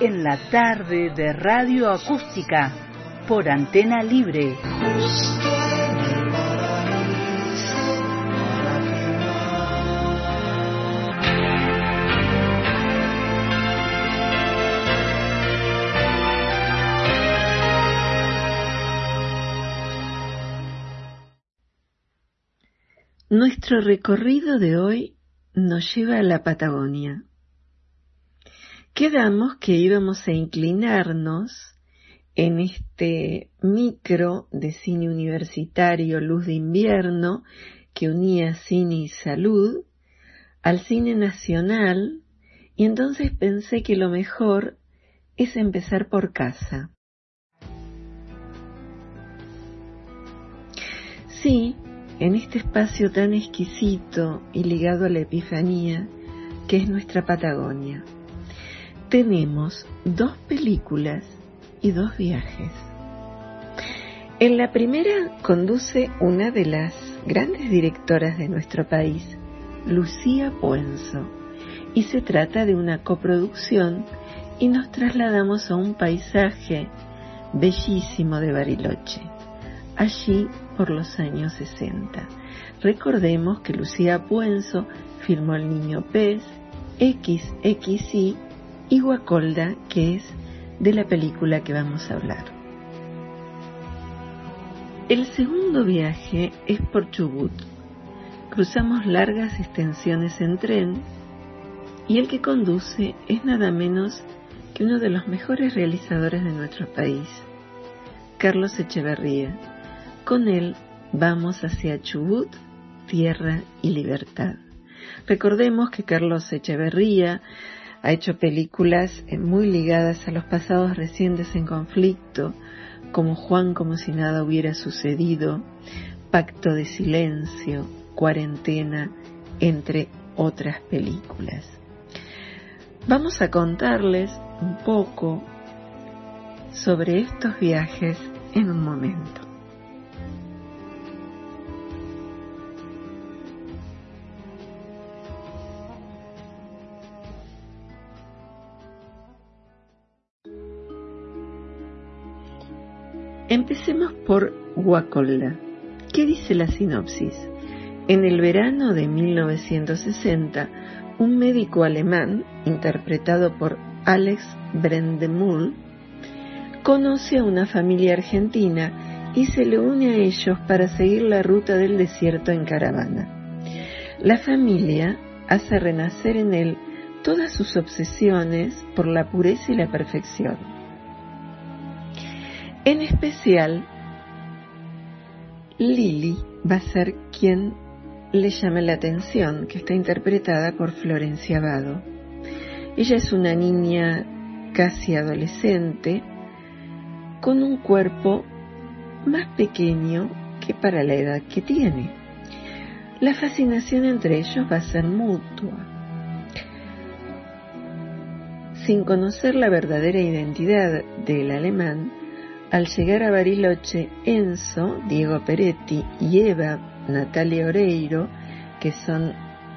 en la tarde de radio acústica por antena libre. Nuestro recorrido de hoy nos lleva a la Patagonia. Quedamos que íbamos a inclinarnos en este micro de cine universitario Luz de Invierno que unía cine y salud al cine nacional y entonces pensé que lo mejor es empezar por casa. Sí, en este espacio tan exquisito y ligado a la Epifanía que es nuestra Patagonia. Tenemos dos películas y dos viajes. En la primera conduce una de las grandes directoras de nuestro país, Lucía Puenzo, y se trata de una coproducción y nos trasladamos a un paisaje bellísimo de Bariloche allí por los años 60. Recordemos que Lucía Puenzo firmó El Niño Pez, XXI y Guacolda, que es de la película que vamos a hablar. El segundo viaje es por Chubut. Cruzamos largas extensiones en tren y el que conduce es nada menos que uno de los mejores realizadores de nuestro país, Carlos Echeverría, con él vamos hacia Chubut, tierra y libertad. Recordemos que Carlos Echeverría ha hecho películas eh, muy ligadas a los pasados recientes en conflicto, como Juan como si nada hubiera sucedido, Pacto de Silencio, Cuarentena, entre otras películas. Vamos a contarles un poco sobre estos viajes en un momento. Empecemos por Guacolda. ¿Qué dice la sinopsis? En el verano de 1960, un médico alemán, interpretado por Alex Brendemul, conoce a una familia argentina y se le une a ellos para seguir la ruta del desierto en caravana. La familia hace renacer en él todas sus obsesiones por la pureza y la perfección en especial, Lily va a ser quien le llame la atención, que está interpretada por Florencia Abado. Ella es una niña casi adolescente, con un cuerpo más pequeño que para la edad que tiene. La fascinación entre ellos va a ser mutua. Sin conocer la verdadera identidad del alemán, al llegar a Bariloche, Enzo, Diego Peretti y Eva, Natalia Oreiro, que son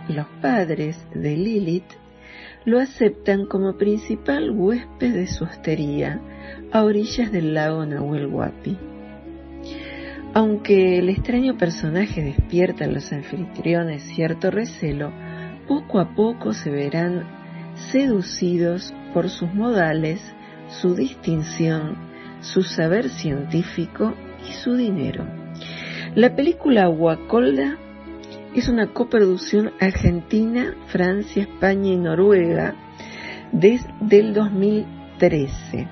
los padres de Lilith, lo aceptan como principal huésped de su hostería a orillas del lago Nahuel Huapi. Aunque el extraño personaje despierta en los anfitriones cierto recelo, poco a poco se verán seducidos por sus modales, su distinción, su saber científico y su dinero. La película Guacolda es una coproducción argentina, Francia, España y Noruega desde el 2013.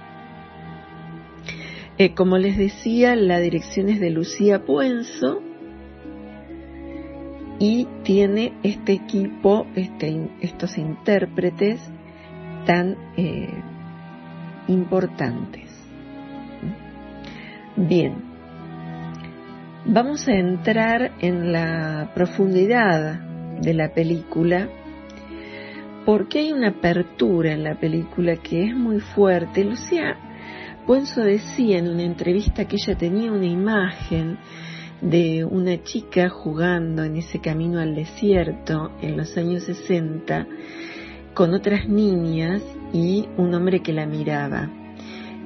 Eh, como les decía, la dirección es de Lucía Puenzo y tiene este equipo, este, estos intérpretes tan eh, importantes. Bien, vamos a entrar en la profundidad de la película porque hay una apertura en la película que es muy fuerte. Lucía Puenzo decía en una entrevista que ella tenía una imagen de una chica jugando en ese camino al desierto en los años 60 con otras niñas y un hombre que la miraba.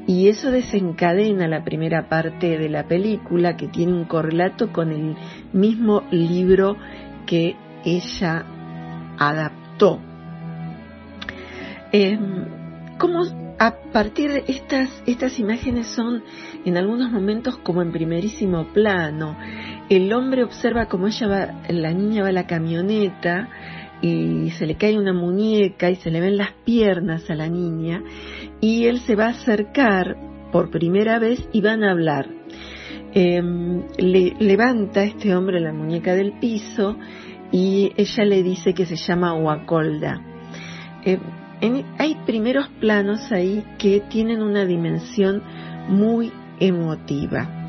Y eso desencadena la primera parte de la película que tiene un correlato con el mismo libro que ella adaptó. Eh, ¿Cómo a partir de estas, estas imágenes son en algunos momentos como en primerísimo plano. El hombre observa cómo ella va, la niña va a la camioneta y se le cae una muñeca y se le ven las piernas a la niña y él se va a acercar por primera vez y van a hablar. Em, le, levanta este hombre la muñeca del piso y ella le dice que se llama Wacolda. Em, hay primeros planos ahí que tienen una dimensión muy emotiva.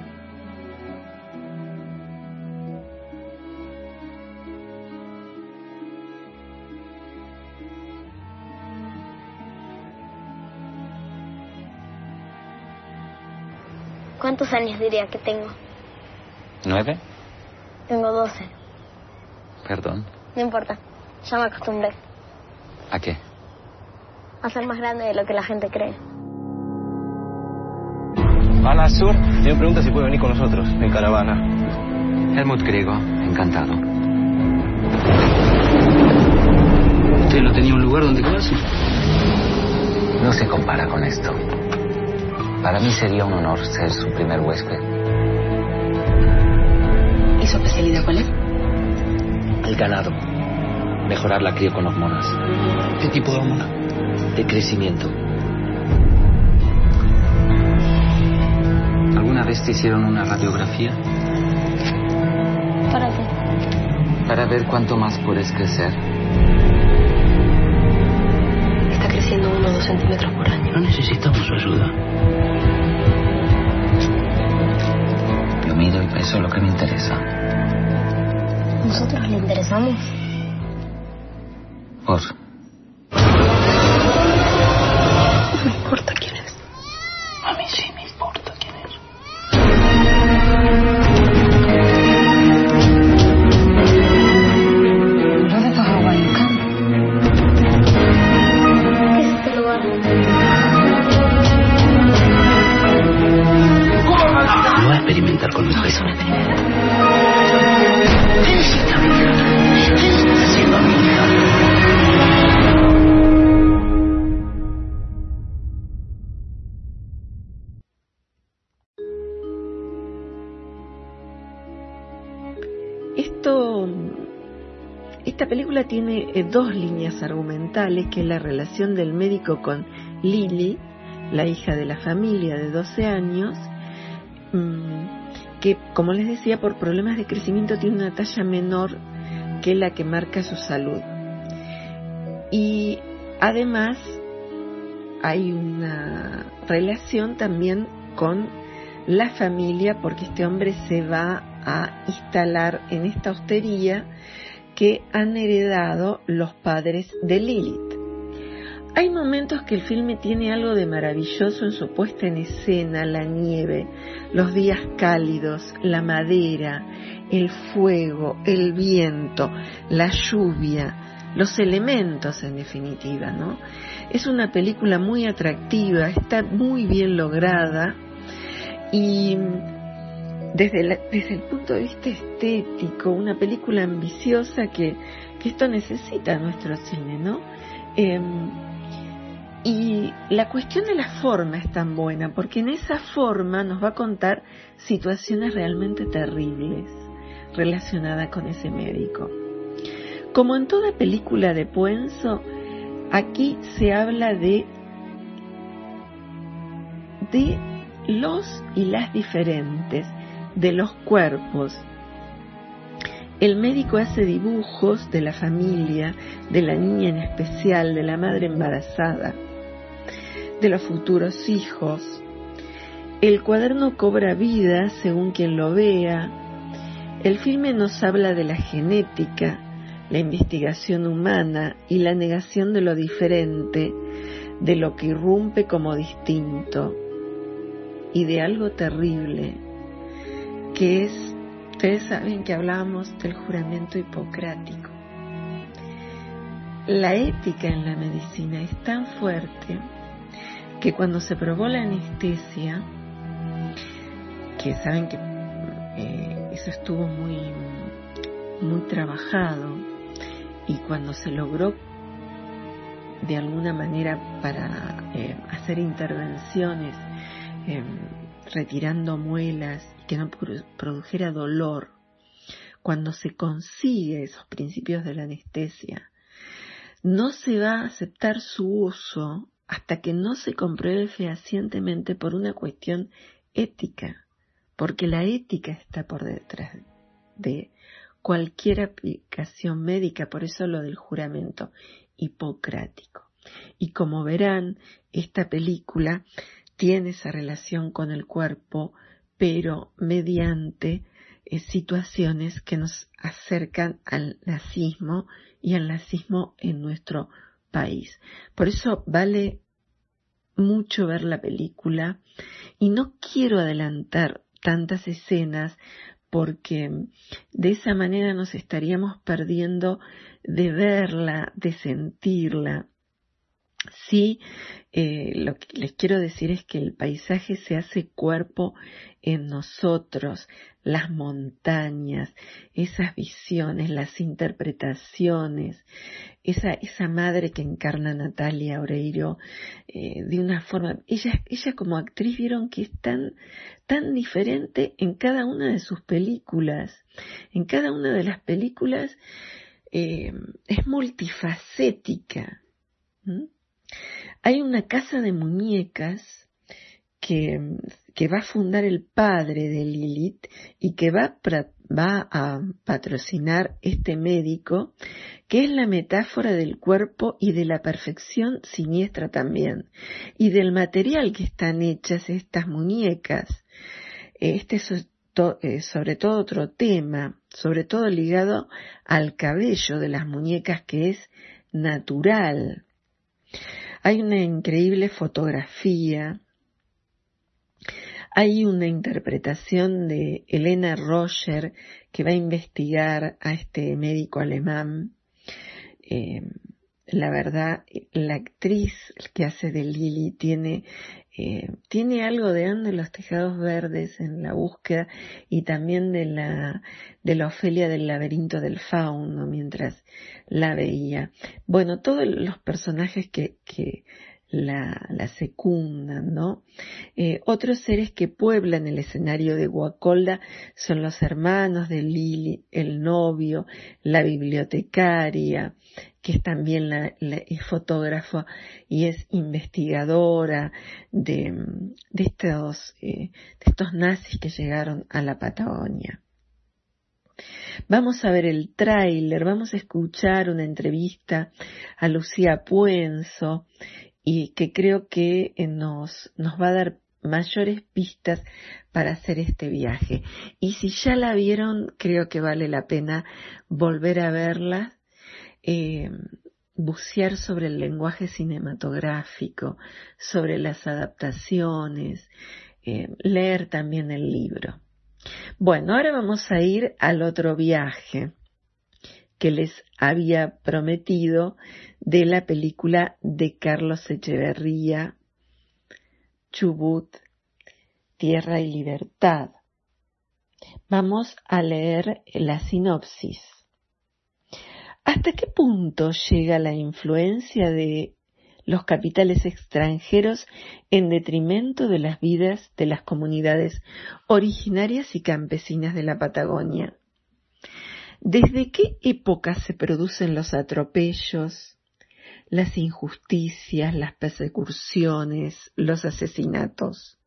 ¿Cuántos años diría que tengo? ¿Nueve? Tengo doce. Perdón. No importa, ya me acostumbré. ¿A qué? a ser más grande de lo que la gente cree. Ana Sur me pregunta si puede venir con nosotros en caravana. Helmut Griego, encantado. ¿Usted no tenía un lugar donde quedarse? No se compara con esto. Para mí sería un honor ser su primer huésped. ¿Y su especialidad cuál es? El ganado. Mejorar la cría con hormonas. ¿Qué tipo de hormona? de crecimiento. ¿Alguna vez te hicieron una radiografía? ¿Para qué? Para ver cuánto más puedes crecer. Está creciendo uno o dos centímetros por año. No necesitamos su ayuda. Yo mido y peso lo que me interesa. ¿Nosotros le interesamos? Por dos líneas argumentales, que es la relación del médico con Lily, la hija de la familia de 12 años, mm, que como les decía, por problemas de crecimiento tiene una talla menor que la que marca su salud. Y además hay una relación también con la familia porque este hombre se va a instalar en esta hostería que han heredado los padres de Lilith. Hay momentos que el filme tiene algo de maravilloso en su puesta en escena, la nieve, los días cálidos, la madera, el fuego, el viento, la lluvia, los elementos en definitiva, ¿no? Es una película muy atractiva, está muy bien lograda y desde, el punto de vista estético, una película ambiciosa que, esto necesita nuestro cine, ¿no? Em, y la cuestión de la forma es tan buena, porque en esa forma nos va a contar situaciones realmente terribles relacionadas con ese médico. Como en toda película de Puenzo, aquí se habla de los y las diferentes, de los cuerpos. El médico hace dibujos de la familia, de la niña en especial, de la madre embarazada. de los futuros hijos. El cuaderno cobra vida según quien lo vea. El filme nos habla de la genética, la investigación humana y la negación de lo diferente, de lo que irrumpe como distinto y de algo terrible, que es, ustedes saben que hablábamos del juramento hipocrático. La ética en la medicina es tan fuerte que cuando se probó la anestesia, que saben que eh, eso estuvo muy, muy trabajado, y cuando se logró de alguna manera para eh, hacer intervenciones eh, retirando muelas y que no produjera dolor, cuando se consigue esos principios de la anestesia, no se va a aceptar su uso hasta que no se compruebe fehacientemente por una cuestión ética, porque la ética está por detrás de cualquier aplicación médica, por eso lo del juramento hipocrático. Y como verán, esta película tiene esa relación con el cuerpo, pero mediante eh, situaciones que nos acercan al nazismo y al nazismo en nuestro país. Por eso vale mucho ver la película y no quiero adelantar tantas escenas porque de esa manera nos estaríamos perdiendo de verla, de sentirla. Sí, eh, lo que les quiero decir es que el paisaje se hace cuerpo en nosotros, las montañas, esas visiones, las interpretaciones, esa, esa madre que encarna Natalia Oreiro eh, de una forma, ella, ella como actriz vieron que es tan, tan diferente en cada una de sus películas, en cada una de las películas eh, es multifacética. Hay una casa de muñecas que, va a fundar el padre de Lilith y que va, va a patrocinar este médico, que es la metáfora del cuerpo y de la perfección siniestra también, y del material que están hechas estas muñecas. Este es eh, sobre todo otro tema, sobre todo ligado al cabello de las muñecas que es natural. Hay una increíble fotografía, hay una interpretación de Elena Roger que va a investigar a este médico alemán. Eh, la verdad, la actriz que hace de Lily tiene eh, tiene algo de Ande los tejados verdes en la búsqueda y también de la, de la Ofelia del laberinto del fauno mientras la veía. Bueno, todos los personajes que, que la, la ¿no? Eh, otros seres que pueblan el escenario de Guacolda son los hermanos de Lili, el novio, la bibliotecaria, que es también la, es fotógrafa y es investigadora de, de estos, eh, de estos nazis que llegaron a la Patagonia. Vamos a ver el tráiler, vamos a escuchar una entrevista a Lucía Puenzo, y que creo que eh, nos, nos va a dar mayores pistas para hacer este viaje. Y si ya la vieron, creo que vale la pena volver a verla, eh, bucear sobre el lenguaje cinematográfico, sobre las adaptaciones, eh, leer también el libro. Bueno, ahora vamos a ir al otro viaje que les había prometido de la película de Carlos Echeverría, Chubut, Tierra y Libertad. Vamos a leer la sinopsis. ¿Hasta qué punto llega la influencia de los capitales extranjeros en detrimento de las vidas de las comunidades originarias y campesinas de la Patagonia? ¿Desde qué época se producen los atropellos, las injusticias, las persecuciones, los asesinatos?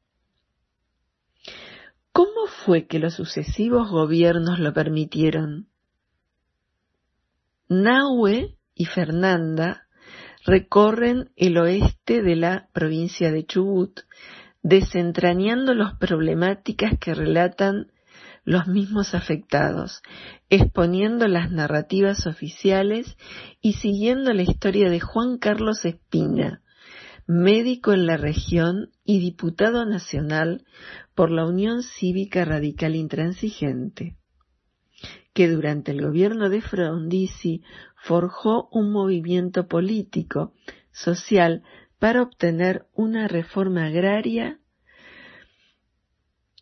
¿Cómo fue que los sucesivos gobiernos lo permitieron? Nahue y Fernanda recorren el oeste de la provincia de Chubut, desentrañando las problemáticas que relatan los mismos afectados, exponiendo las narrativas oficiales y siguiendo la historia de Juan Carlos Espina, médico en la región y diputado nacional por la Unión Cívica Radical Intransigente, que durante el gobierno de Frondizi forjó un movimiento político, social, para obtener una reforma agraria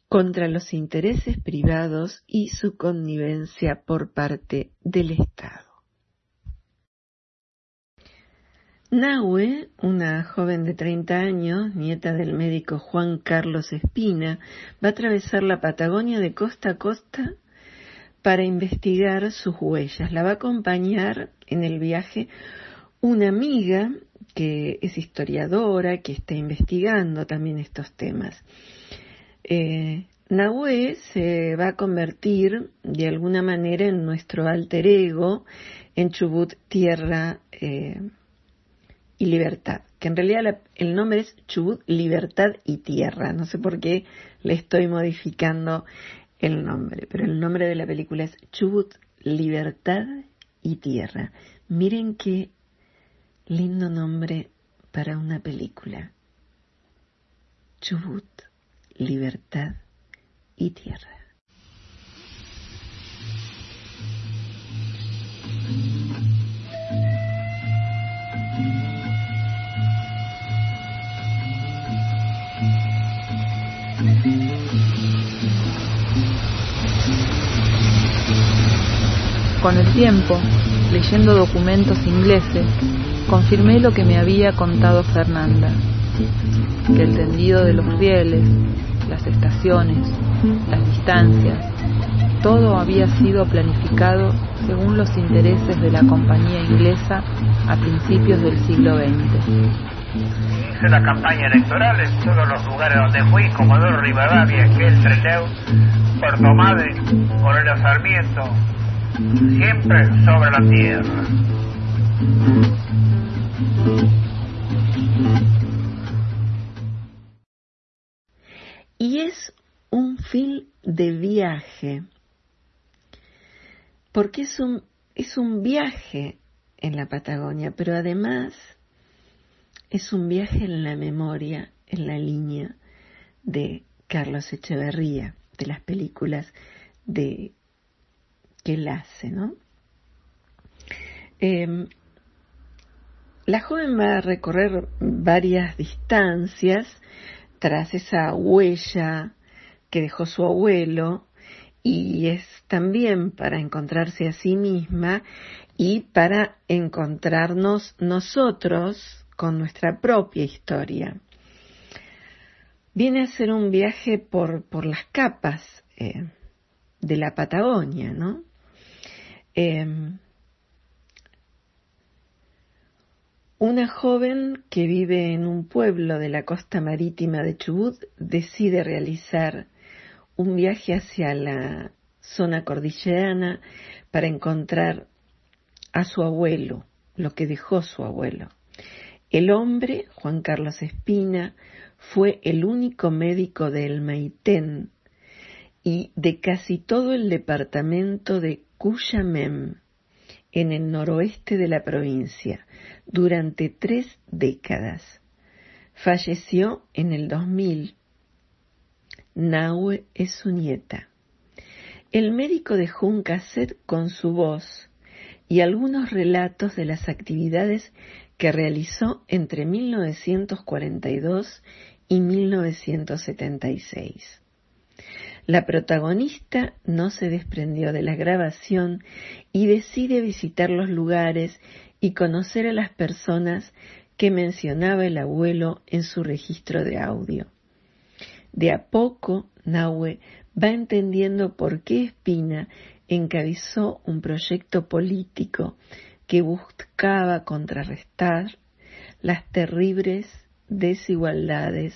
contra los intereses privados y su connivencia por parte del Estado. Nahue, una joven de 30 años, nieta del médico Juan Carlos Espina, va a atravesar la Patagonia de costa a costa para investigar sus huellas. La va a acompañar en el viaje una amiga que es historiadora, que está investigando también estos temas. Eh, Nahue se va a convertir de alguna manera en nuestro alter ego en Chubut, tierra eh, y libertad, que en realidad el nombre es Chubut, libertad y tierra. No sé por qué le estoy modificando el nombre, pero el nombre de la película es Chubut, libertad y tierra. Miren qué lindo nombre para una película. Chubut, libertad y tierra. Con el tiempo, leyendo documentos ingleses, confirmé lo que me había contado Fernanda, que el tendido de los rieles, las estaciones, las distancias, todo había sido planificado según los intereses de la compañía inglesa a principios del siglo XX. Hice la campaña electoral en todos los lugares donde fui, Comodoro Rivadavia, el Treteu, Puerto Madre, Coronel Sarmiento, siempre sobre la tierra. Y es un film de viaje, porque es un, es un viaje en la Patagonia, pero además es un viaje en la memoria, en la línea de Carlos Echeverría, de las películas de que él hace, ¿no? Em, la joven va a recorrer varias distancias tras esa huella que dejó su abuelo y es también para encontrarse a sí misma y para encontrarnos nosotros con nuestra propia historia. Viene a ser un viaje por, por las capas eh, de la Patagonia, ¿no? Em, una joven que vive en un pueblo de la costa marítima de Chubut decide realizar un viaje hacia la zona cordillerana para encontrar a su abuelo, lo que dejó su abuelo. El hombre, Juan Carlos Espina, fue el único médico del Maitén y de casi todo el departamento de Cuyamem, en el noroeste de la provincia, durante tres décadas. Falleció en el 2000. Nahue es su nieta. El médico dejó un cassette con su voz y algunos relatos de las actividades que realizó entre 1942 y 1976. La protagonista no se desprendió de la grabación y decide visitar los lugares y conocer a las personas que mencionaba el abuelo en su registro de audio. De a poco, Nahue va entendiendo por qué Espina encabezó un proyecto político que buscaba contrarrestar las terribles desigualdades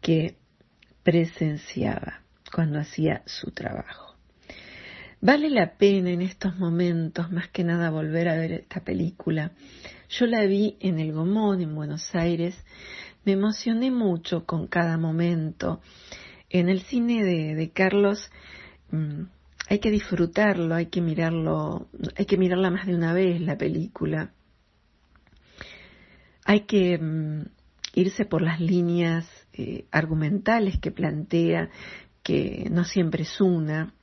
que presenciaba cuando hacía su trabajo. Vale la pena en estos momentos, más que nada, volver a ver esta película. Yo la vi en el Gomón, en Buenos Aires. Me emocioné mucho con cada momento. En el cine de, Carlos mm, hay que disfrutarlo, hay que mirarlo, hay que mirarla más de una vez la película. Hay que mm, irse por las líneas eh, argumentales que plantea, que no siempre es una.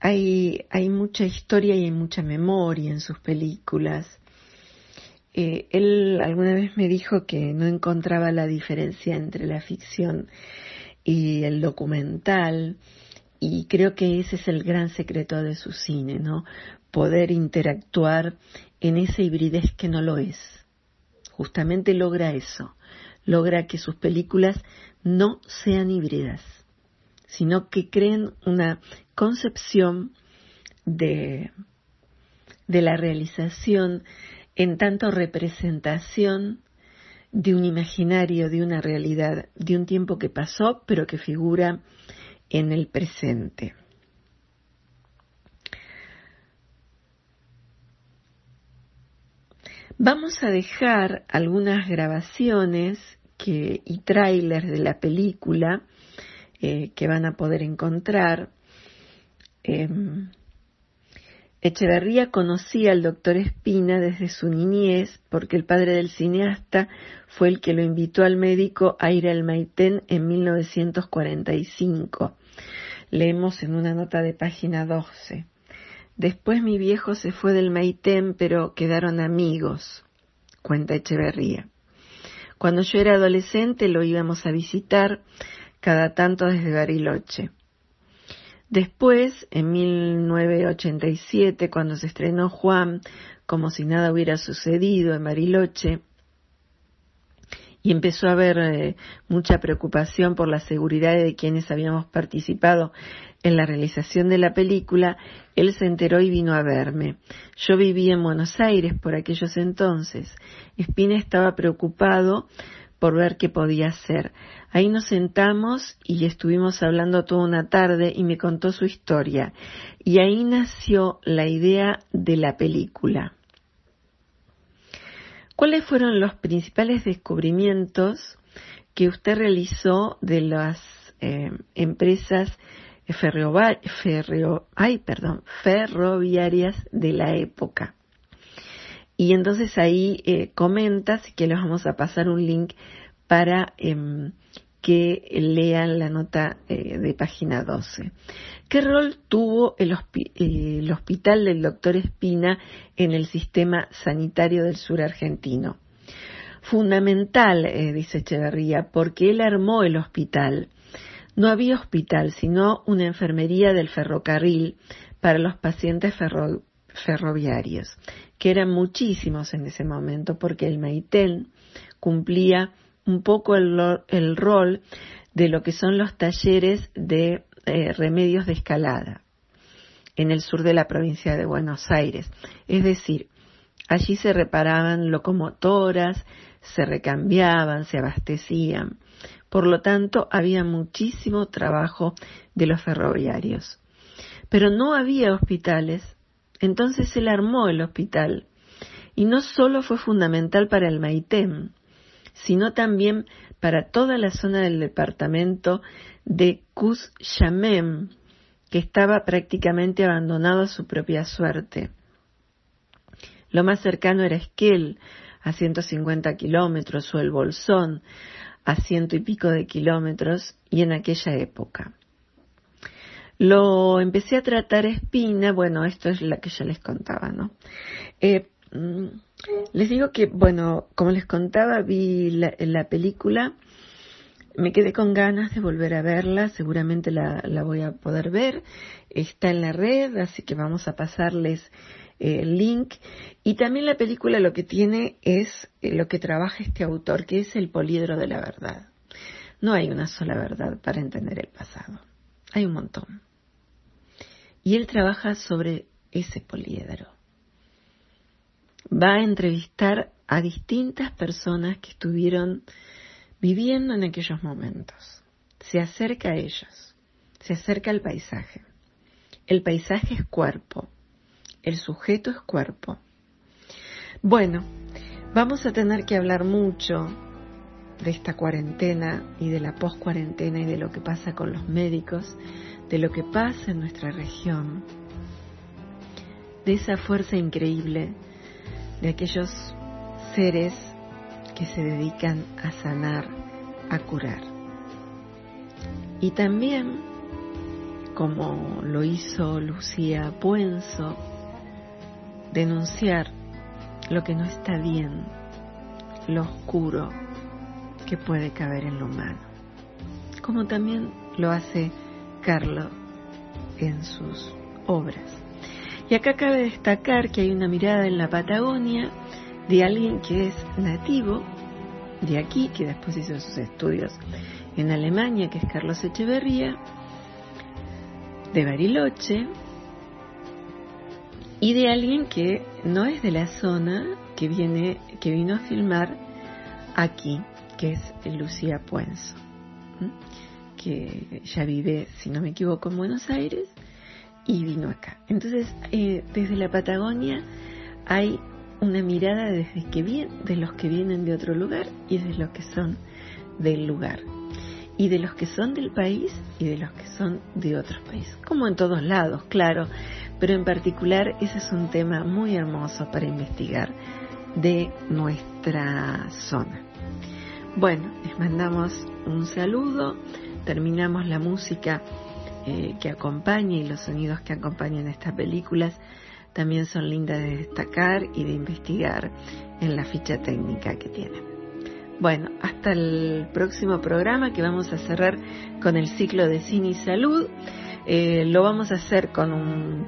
Hay, hay mucha historia y hay mucha memoria en sus películas. Eh, él alguna vez me dijo que no encontraba la diferencia entre la ficción y el documental, y creo que ese es el gran secreto de su cine, ¿no? Poder interactuar en esa hibridez que no lo es. Justamente logra eso, logra que sus películas no sean híbridas, sino que creen una concepción de, de la realización en tanto representación de un imaginario, de una realidad, de un tiempo que pasó, pero que figura en el presente. Vamos a dejar algunas grabaciones que, y trailers de la película eh, que van a poder encontrar. Em, Echeverría conocía al doctor Espina desde su niñez porque el padre del cineasta fue el que lo invitó al médico a ir al Maitén en 1945. Leemos en una nota de página 12. Después mi viejo se fue del Maitén, pero quedaron amigos, cuenta Echeverría. Cuando yo era adolescente lo íbamos a visitar cada tanto desde Bariloche. Después, en 1987, cuando se estrenó Juan, como si nada hubiera sucedido en Bariloche, y empezó a haber eh, mucha preocupación por la seguridad de quienes habíamos participado en la realización de la película, él se enteró y vino a verme. Yo vivía en Buenos Aires por aquellos entonces. Espina estaba preocupado por ver qué podía hacer. Ahí nos sentamos y estuvimos hablando toda una tarde y me contó su historia. Y ahí nació la idea de la película. ¿Cuáles fueron los principales descubrimientos que usted realizó de las eh, empresas ferroviarias de la época? Y entonces ahí eh, comentas que les vamos a pasar un link para em, que lean la nota eh, de página 12. ¿Qué rol tuvo el, hospital del doctor Espina en el sistema sanitario del sur argentino? Fundamental, eh, dice Echeverría, porque él armó el hospital. No había hospital, sino una enfermería del ferrocarril para los pacientes ferroviarios que eran muchísimos en ese momento, porque el Maitén cumplía un poco el, rol de lo que son los talleres de eh, remedios de escalada en el sur de la provincia de Buenos Aires. Es decir, allí se reparaban locomotoras, se recambiaban, se abastecían. Por lo tanto, había muchísimo trabajo de los ferroviarios. Pero no había hospitales entonces él armó el hospital. Y no solo fue fundamental para el Maitén, sino también para toda la zona del departamento de Cushamem, que estaba prácticamente abandonado a su propia suerte. Lo más cercano era Esquel, a 150 kilómetros, o el Bolsón, a ciento y pico de kilómetros, y en aquella época. Lo empecé a tratar espina, bueno, esto es la que ya les contaba, ¿no? Eh, mm, les digo que, bueno, como les contaba, vi la, la, película, me quedé con ganas de volver a verla, seguramente la, la, voy a poder ver, está en la red, así que vamos a pasarles eh, el link. Y también la película lo que tiene es eh, lo que trabaja este autor, que es el poliedro de la verdad. No hay una sola verdad para entender el pasado, hay un montón. Y él trabaja sobre ese poliedro. Va a entrevistar a distintas personas que estuvieron viviendo en aquellos momentos. Se acerca a ellos, se acerca al paisaje. el paisaje es cuerpo, el sujeto es cuerpo. Bueno, vamos a tener que hablar mucho de esta cuarentena y de la post-cuarentena y de lo que pasa con los médicos, de lo que pasa en nuestra región, de esa fuerza increíble de aquellos seres que se dedican a sanar, a curar. Y también, como lo hizo Lucía Puenzo, denunciar lo que no está bien, lo oscuro que puede caber en lo humano, como también lo hace Carlo en sus obras. Y acá cabe destacar que hay una mirada en la Patagonia de alguien que es nativo de aquí, que después hizo sus estudios en Alemania, que es Carlos Echeverría, de Bariloche, y de alguien que no es de la zona, que viene, que vino a filmar aquí, que es Lucía Puenzo, que ya vive, si no me equivoco, en Buenos Aires y vino acá. Entonces, eh, desde la Patagonia hay una mirada desde que vienen, de los que vienen de otro lugar y de los que son del lugar. Y de los que son del país y de los que son de otros países. Como en todos lados, claro. Pero en particular ese es un tema muy hermoso para investigar de nuestra zona. Bueno, les mandamos un saludo. Terminamos la música eh, que acompaña y los sonidos que acompañan estas películas también son lindas de destacar y de investigar en la ficha técnica que tienen. Bueno, hasta el próximo programa que vamos a cerrar con el ciclo de cine y salud. Eh, lo vamos a hacer con un,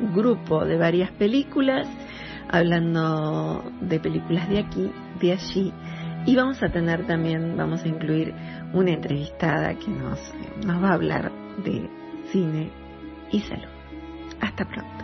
un grupo de varias películas, hablando de películas de aquí, de allí, y vamos a tener también, vamos a incluir una entrevistada que nos, nos va a hablar de cine y salud. Hasta pronto.